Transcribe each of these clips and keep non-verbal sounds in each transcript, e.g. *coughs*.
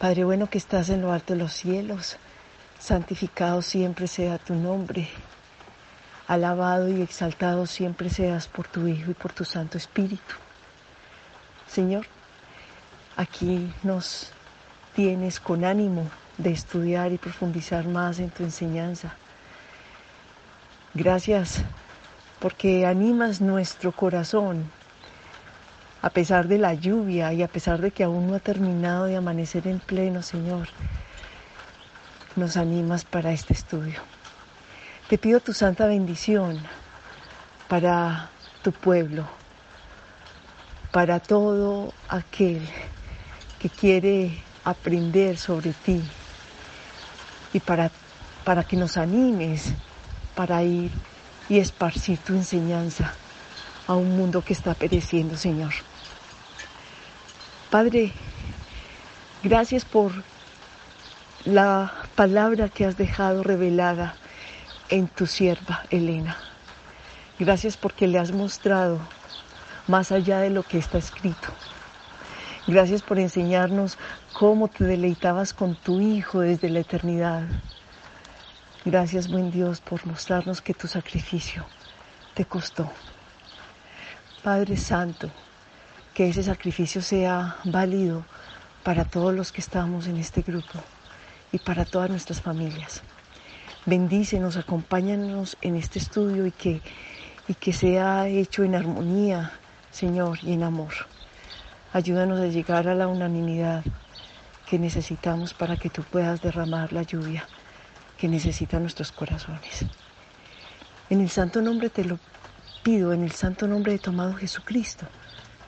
Padre bueno que estás en lo alto de los cielos, santificado siempre sea tu nombre. Alabado y exaltado siempre seas por tu Hijo y por tu Santo Espíritu. Señor, aquí nos tienes con ánimo de estudiar y profundizar más en tu enseñanza. Gracias porque animas nuestro corazón a pesar de la lluvia y a pesar de que aún no ha terminado de amanecer en pleno, Señor. Nos animas para este estudio. Te pido tu santa bendición para tu pueblo, para todo aquel que quiere aprender sobre ti y para, para que nos animes para ir y esparcir tu enseñanza a un mundo que está pereciendo, Señor. Padre, gracias por la palabra que has dejado revelada en tu sierva Elena. Gracias porque le has mostrado más allá de lo que está escrito. Gracias por enseñarnos cómo te deleitabas con tu Hijo desde la eternidad. Gracias, buen Dios, por mostrarnos que tu sacrificio te costó. Padre Santo, que ese sacrificio sea válido para todos los que estamos en este grupo y para todas nuestras familias. Bendícenos, acompáñanos en este estudio y que, y que sea hecho en armonía, Señor, y en amor. Ayúdanos a llegar a la unanimidad que necesitamos para que tú puedas derramar la lluvia que necesitan nuestros corazones. En el santo nombre te lo pido, en el santo nombre de tu amado Jesucristo,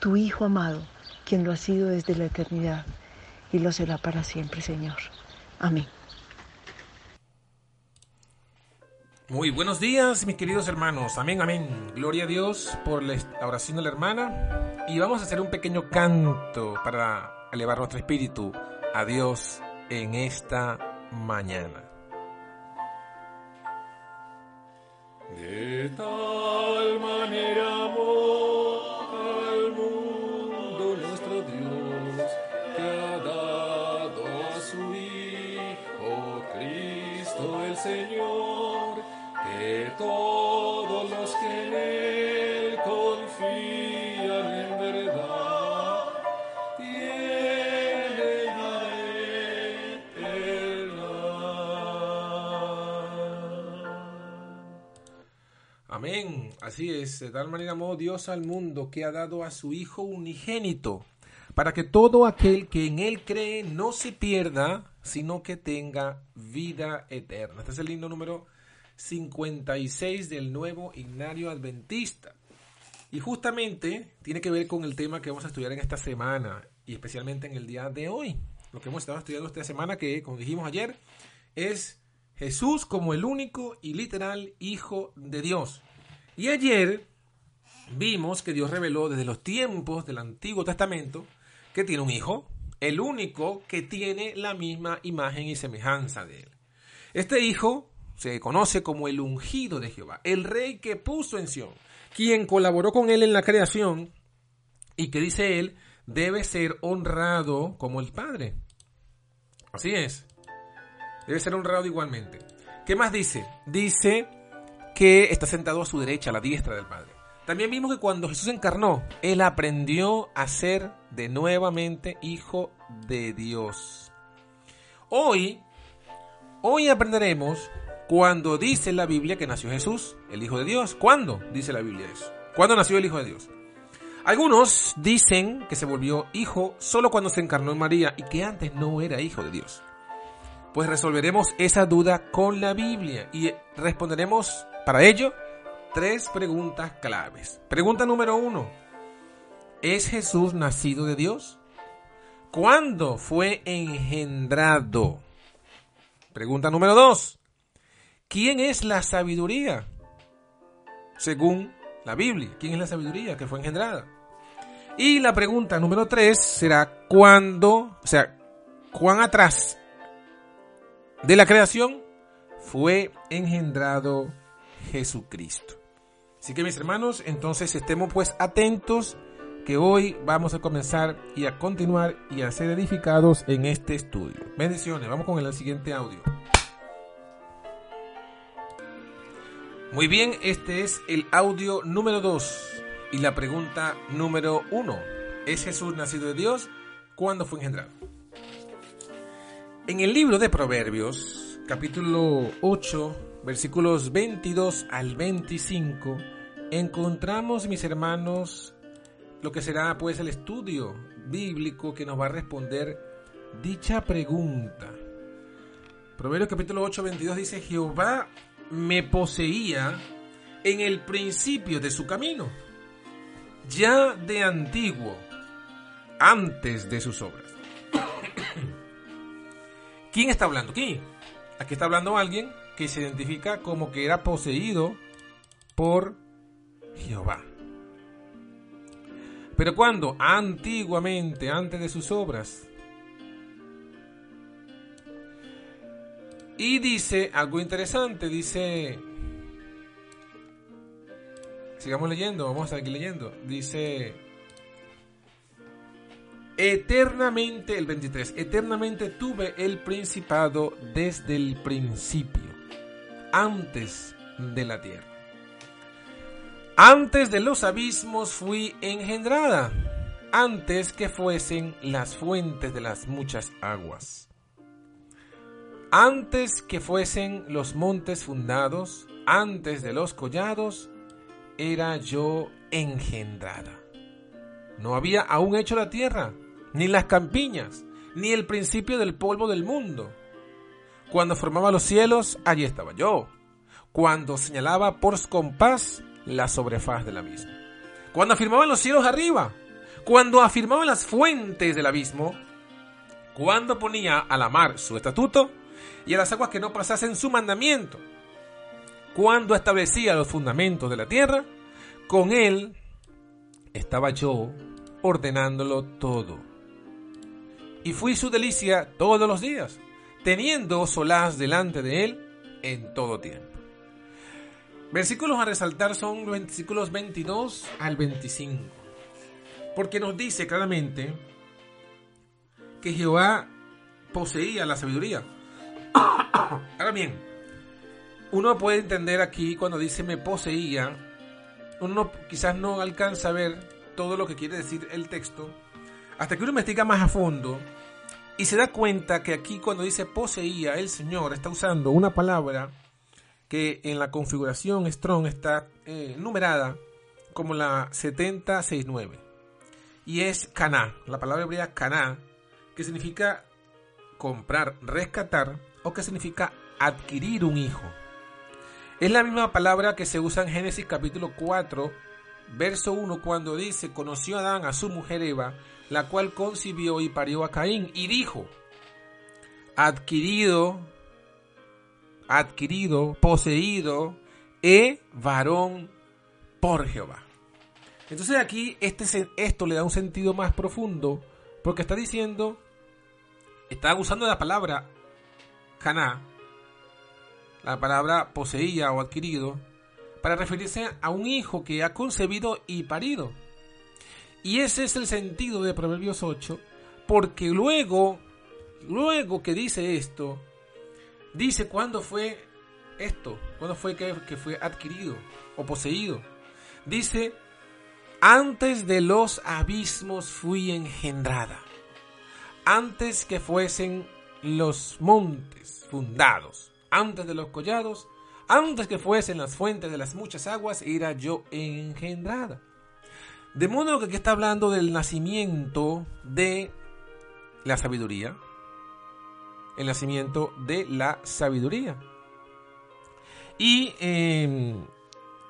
tu Hijo amado, quien lo ha sido desde la eternidad y lo será para siempre, Señor. Amén. Muy buenos días, mis queridos hermanos. Amén, amén. Gloria a Dios por la oración de la hermana. Y vamos a hacer un pequeño canto para elevar nuestro espíritu a Dios en esta mañana. De tal manera Señor, que todos los que en Él confían en verdad tienen eterna. Amén. Así es. De tal manera amó Dios al mundo que ha dado a su Hijo unigénito, para que todo aquel que en Él cree no se pierda, sino que tenga vida eterna. Este es el himno número 56 del nuevo Ignario Adventista. Y justamente tiene que ver con el tema que vamos a estudiar en esta semana, y especialmente en el día de hoy. Lo que hemos estado estudiando esta semana, que como dijimos ayer, es Jesús como el único y literal Hijo de Dios. Y ayer vimos que Dios reveló desde los tiempos del Antiguo Testamento que tiene un hijo, el único que tiene la misma imagen y semejanza de él. Este hijo se conoce como el ungido de Jehová, el rey que puso en Sión, quien colaboró con él en la creación y que dice él debe ser honrado como el Padre. Así es. Debe ser honrado igualmente. ¿Qué más dice? Dice que está sentado a su derecha, a la diestra del Padre. También vimos que cuando Jesús encarnó, Él aprendió a ser de nuevamente hijo de Dios. Hoy, hoy aprenderemos cuando dice la Biblia que nació Jesús, el Hijo de Dios. ¿Cuándo dice la Biblia eso? ¿Cuándo nació el Hijo de Dios? Algunos dicen que se volvió hijo solo cuando se encarnó en María y que antes no era hijo de Dios. Pues resolveremos esa duda con la Biblia y responderemos para ello tres preguntas claves. Pregunta número uno. ¿Es Jesús nacido de Dios? ¿Cuándo fue engendrado? Pregunta número dos. ¿Quién es la sabiduría? Según la Biblia, ¿quién es la sabiduría que fue engendrada? Y la pregunta número tres será ¿cuándo, o sea, cuán atrás de la creación fue engendrado Jesucristo? Así que mis hermanos, entonces estemos pues atentos que hoy vamos a comenzar y a continuar y a ser edificados en este estudio. Bendiciones, vamos con el siguiente audio. Muy bien, este es el audio número 2 y la pregunta número 1. ¿Es Jesús nacido de Dios? ¿Cuándo fue engendrado? En el libro de Proverbios, capítulo 8, versículos 22 al 25, encontramos, mis hermanos, lo que será pues el estudio bíblico que nos va a responder dicha pregunta. Proverbios capítulo 8, 22 dice, Jehová me poseía en el principio de su camino, ya de antiguo, antes de sus obras. *coughs* ¿Quién está hablando aquí? Aquí está hablando alguien que se identifica como que era poseído por Jehová. Pero cuando antiguamente, antes de sus obras, Y dice algo interesante, dice... Sigamos leyendo, vamos a seguir leyendo. Dice... Eternamente, el 23, eternamente tuve el principado desde el principio, antes de la tierra. Antes de los abismos fui engendrada, antes que fuesen las fuentes de las muchas aguas. Antes que fuesen los montes fundados, antes de los collados, era yo engendrada. No había aún hecho la tierra, ni las campiñas, ni el principio del polvo del mundo. Cuando formaba los cielos, allí estaba yo. Cuando señalaba por compás la sobrefaz del abismo. Cuando afirmaban los cielos arriba. Cuando afirmaban las fuentes del abismo. Cuando ponía a la mar su estatuto y a las aguas que no pasasen su mandamiento. Cuando establecía los fundamentos de la tierra, con él estaba yo ordenándolo todo. Y fui su delicia todos los días, teniendo solaz delante de él en todo tiempo. Versículos a resaltar son los versículos 22 al 25. Porque nos dice claramente que Jehová poseía la sabiduría. *coughs* Ahora bien, uno puede entender aquí cuando dice me poseía, uno quizás no alcanza a ver todo lo que quiere decir el texto, hasta que uno investiga más a fondo y se da cuenta que aquí cuando dice poseía, el Señor está usando una palabra que en la configuración Strong está eh, numerada como la 7069. Y es caná, la palabra hebrea caná, que significa comprar, rescatar o que significa adquirir un hijo. Es la misma palabra que se usa en Génesis capítulo 4, verso 1, cuando dice, conoció Adán a su mujer Eva, la cual concibió y parió a Caín, y dijo, adquirido, adquirido, poseído, e varón por Jehová. Entonces aquí este, esto le da un sentido más profundo, porque está diciendo, está usando la palabra Caná, la palabra poseía o adquirido, para referirse a un hijo que ha concebido y parido. Y ese es el sentido de Proverbios 8, porque luego, luego que dice esto, dice cuándo fue esto, cuándo fue que, que fue adquirido o poseído. Dice, antes de los abismos fui engendrada, antes que fuesen los montes fundados, antes de los collados, antes que fuesen las fuentes de las muchas aguas, era yo engendrada. De modo que aquí está hablando del nacimiento de la sabiduría. El nacimiento de la sabiduría. Y em,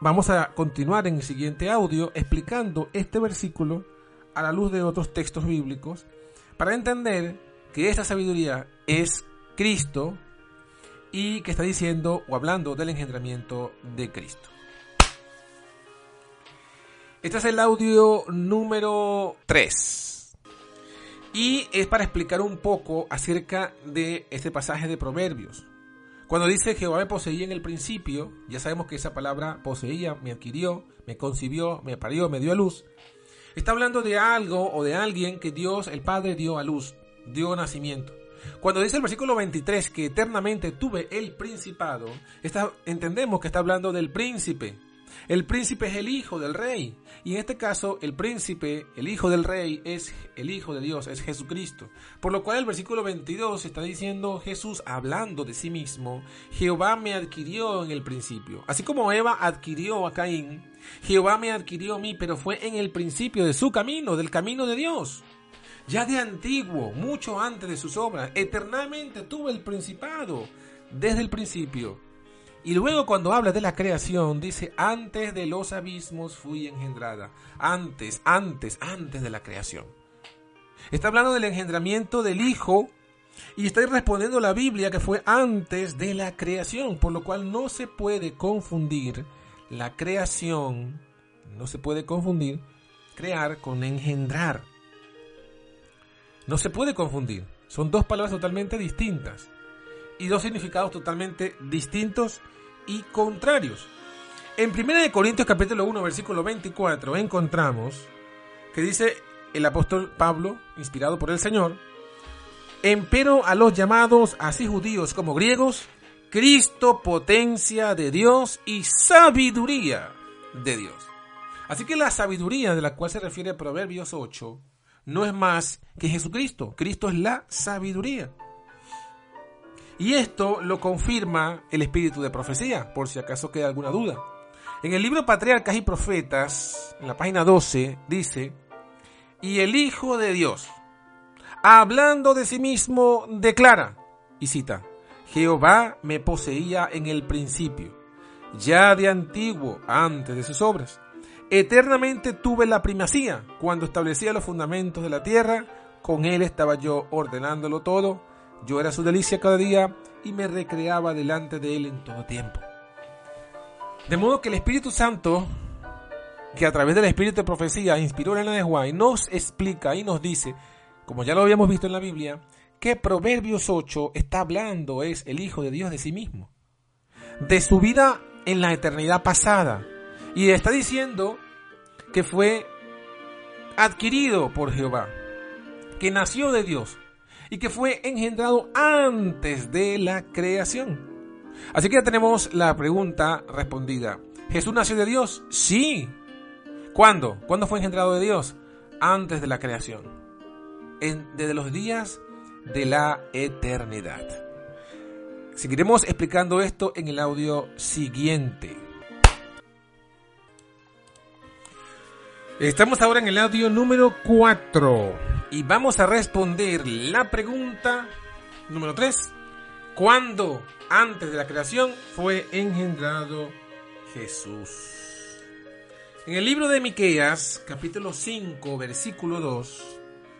vamos a continuar en el siguiente audio explicando este versículo a la luz de otros textos bíblicos para entender que esta sabiduría es Cristo y que está diciendo o hablando del engendramiento de Cristo. Este es el audio número 3. Y es para explicar un poco acerca de este pasaje de Proverbios. Cuando dice Jehová me poseía en el principio, ya sabemos que esa palabra poseía, me adquirió, me concibió, me parió, me dio a luz. Está hablando de algo o de alguien que Dios, el Padre, dio a luz, dio nacimiento. Cuando dice el versículo 23 que eternamente tuve el principado, entendemos que está hablando del príncipe. El príncipe es el hijo del rey. Y en este caso, el príncipe, el hijo del rey, es el hijo de Dios, es Jesucristo. Por lo cual el versículo 22 está diciendo Jesús hablando de sí mismo, Jehová me adquirió en el principio. Así como Eva adquirió a Caín, Jehová me adquirió a mí, pero fue en el principio de su camino, del camino de Dios. Ya de antiguo, mucho antes de sus obras, eternamente tuvo el principado, desde el principio. Y luego cuando habla de la creación, dice, antes de los abismos fui engendrada. Antes, antes, antes de la creación. Está hablando del engendramiento del Hijo y está respondiendo la Biblia que fue antes de la creación, por lo cual no se puede confundir la creación, no se puede confundir crear con engendrar. No se puede confundir. Son dos palabras totalmente distintas y dos significados totalmente distintos y contrarios. En 1 Corintios capítulo 1 versículo 24 encontramos que dice el apóstol Pablo, inspirado por el Señor, empero a los llamados, así judíos como griegos, Cristo potencia de Dios y sabiduría de Dios. Así que la sabiduría de la cual se refiere Proverbios 8 no es más que Jesucristo. Cristo es la sabiduría. Y esto lo confirma el espíritu de profecía, por si acaso queda alguna duda. En el libro Patriarcas y Profetas, en la página 12, dice, y el Hijo de Dios, hablando de sí mismo, declara, y cita, Jehová me poseía en el principio, ya de antiguo, antes de sus obras. Eternamente tuve la primacía, cuando establecía los fundamentos de la tierra, con él estaba yo ordenándolo todo, yo era su delicia cada día y me recreaba delante de él en todo tiempo. De modo que el Espíritu Santo, que a través del Espíritu de profecía inspiró a Elena de Juárez, nos explica y nos dice, como ya lo habíamos visto en la Biblia, que Proverbios 8 está hablando es el Hijo de Dios de sí mismo, de su vida en la eternidad pasada. Y está diciendo que fue adquirido por Jehová, que nació de Dios, y que fue engendrado antes de la creación. Así que ya tenemos la pregunta respondida. ¿Jesús nació de Dios? Sí. ¿Cuándo? ¿Cuándo fue engendrado de Dios? Antes de la creación. En, desde los días de la eternidad. Seguiremos explicando esto en el audio siguiente. Estamos ahora en el audio número 4 y vamos a responder la pregunta número 3. ¿Cuándo antes de la creación fue engendrado Jesús? En el libro de Miqueas, capítulo 5, versículo 2,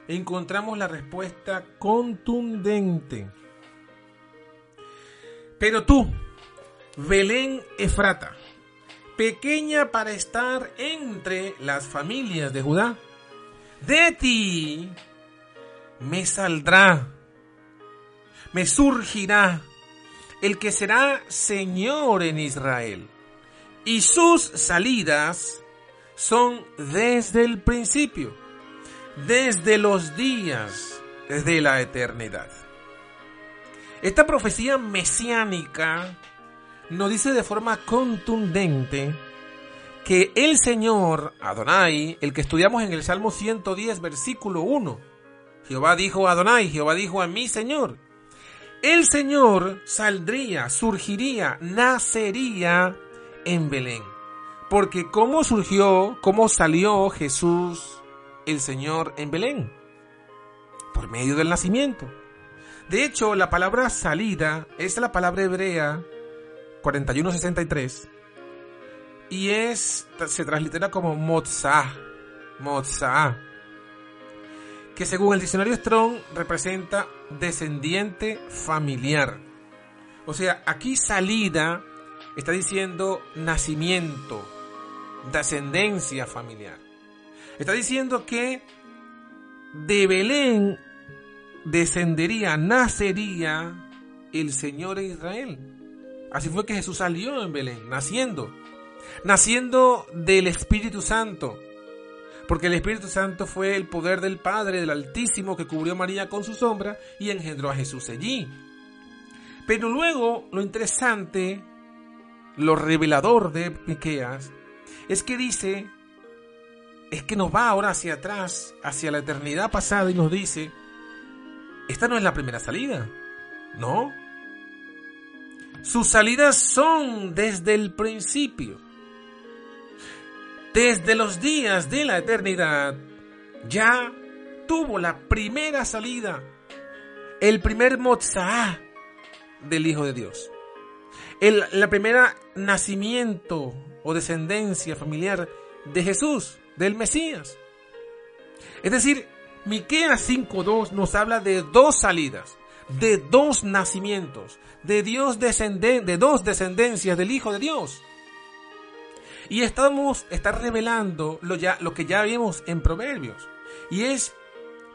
encontramos la respuesta contundente. Pero tú, Belén Efrata, pequeña para estar entre las familias de Judá, de ti me saldrá, me surgirá el que será Señor en Israel. Y sus salidas son desde el principio, desde los días, desde la eternidad. Esta profecía mesiánica nos dice de forma contundente que el Señor, Adonai, el que estudiamos en el Salmo 110, versículo 1, Jehová dijo a Adonai, Jehová dijo a mi Señor, el Señor saldría, surgiría, nacería en Belén. Porque ¿cómo surgió, cómo salió Jesús, el Señor, en Belén? Por medio del nacimiento. De hecho, la palabra salida es la palabra hebrea 4163 y es, se translitera como Mozah, Mozah, que según el diccionario Strong representa descendiente familiar. O sea, aquí salida está diciendo nacimiento, descendencia familiar. Está diciendo que de Belén descendería, nacería el Señor Israel. Así fue que Jesús salió en Belén, naciendo naciendo del Espíritu Santo, Porque el Espíritu Santo fue el poder del Padre, del Altísimo, que cubrió a María con su sombra y engendró a Jesús allí. Pero luego, lo interesante, lo revelador de Miqueas, es que dice, es que nos va ahora hacia atrás, hacia la eternidad pasada y nos dice, esta no es la primera salida, ¿no? Sus salidas son desde el principio. Desde los días de la eternidad, ya tuvo la primera salida, el primer Motzah del Hijo de Dios. El la primera nacimiento o descendencia familiar de Jesús, del Mesías. Es decir, Miqueas 5.2 nos habla de dos salidas, de dos nacimientos, de, Dios descenden, de dos descendencias del Hijo de Dios. Y estamos, está revelando lo, ya, lo que ya vimos en Proverbios. Y es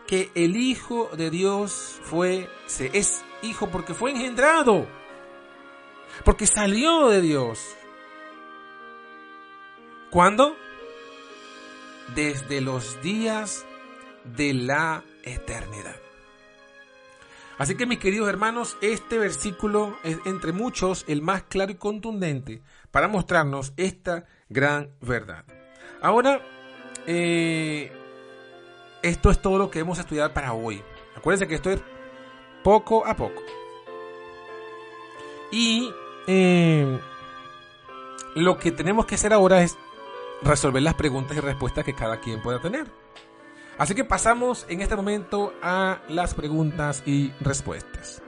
que el Hijo de Dios fue, se, es hijo porque fue engendrado. Porque salió de Dios. ¿Cuándo? Desde los días de la eternidad. Así que mis queridos hermanos, este versículo es entre muchos el más claro y contundente para mostrarnos esta gran verdad. Ahora, eh, esto es todo lo que hemos estudiado para hoy. Acuérdense que esto es poco a poco. Y eh, lo que tenemos que hacer ahora es resolver las preguntas y respuestas que cada quien pueda tener. Así que pasamos en este momento a las preguntas y respuestas.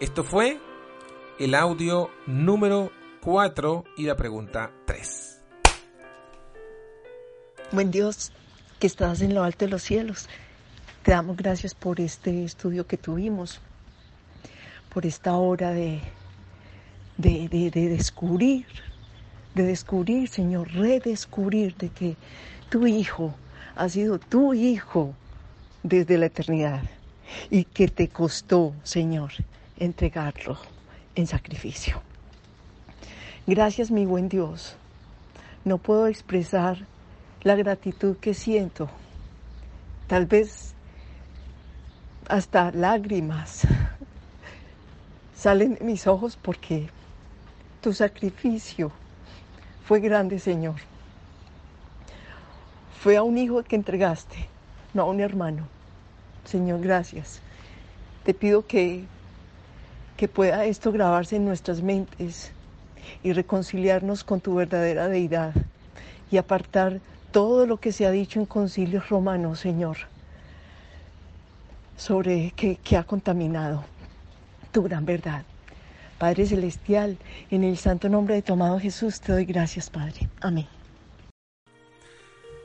Esto fue el audio número 4 y la pregunta 3. Buen Dios, que estás en lo alto de los cielos. Te damos gracias por este estudio que tuvimos, por esta hora de, de, de, de descubrir, de descubrir, Señor, redescubrir de que tu Hijo ha sido tu Hijo desde la eternidad y que te costó, Señor, entregarlo en sacrificio. Gracias, mi buen Dios. No puedo expresar la gratitud que siento. Tal vez hasta lágrimas salen de mis ojos porque tu sacrificio fue grande, Señor. Fue a un hijo que entregaste, no a un hermano. Señor, gracias. Te pido que, que pueda esto grabarse en nuestras mentes y reconciliarnos con tu verdadera deidad y apartar todo lo que se ha dicho en concilios romanos, Señor, sobre que, que ha contaminado tu gran verdad. Padre Celestial, en el santo nombre de tu amado Jesús, te doy gracias, Padre. Amén.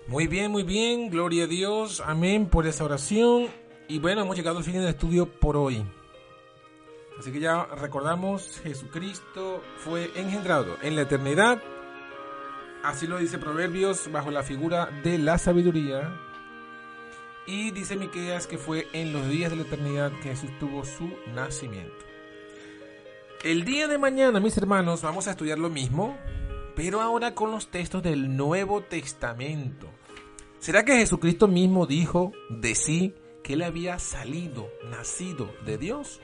Muy bien, muy bien. Gloria a Dios. Amén por esa oración. Y bueno, hemos llegado al fin del estudio por hoy. Así que ya recordamos, Jesucristo fue engendrado en la eternidad. Así lo dice Proverbios bajo la figura de la sabiduría. Y dice Miqueas que fue en los días de la eternidad que Jesús tuvo su nacimiento. El día de mañana, mis hermanos, vamos a estudiar lo mismo, pero ahora con los textos del Nuevo Testamento. ¿Será que Jesucristo mismo dijo de sí que él había salido, nacido de Dios?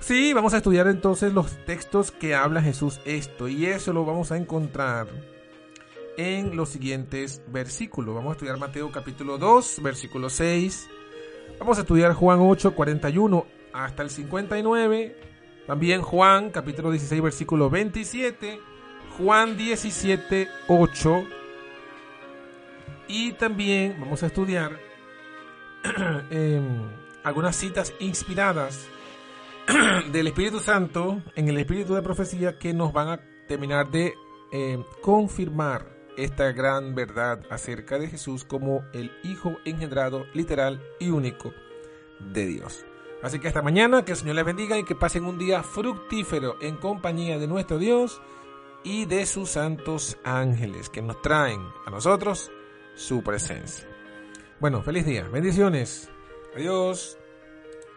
Sí, vamos a estudiar entonces los textos que habla Jesús esto y eso lo vamos a encontrar en los siguientes versículos. Vamos a estudiar Mateo capítulo 2, versículo 6. Vamos a estudiar Juan 8, 41 hasta el 59. También Juan capítulo 16, versículo 27. Juan 17, 8 y también vamos a estudiar eh, *clears throat* algunas citas inspiradas *clears throat* del Espíritu Santo en el Espíritu de Profecía que nos van a terminar de eh, confirmar esta gran verdad acerca de Jesús como el Hijo engendrado literal y único de Dios. Así que hasta mañana, que el Señor les bendiga y que pasen un día fructífero en compañía de nuestro Dios y de sus santos ángeles que nos traen a nosotros su presencia. Bueno, feliz día. Bendiciones. Adiós.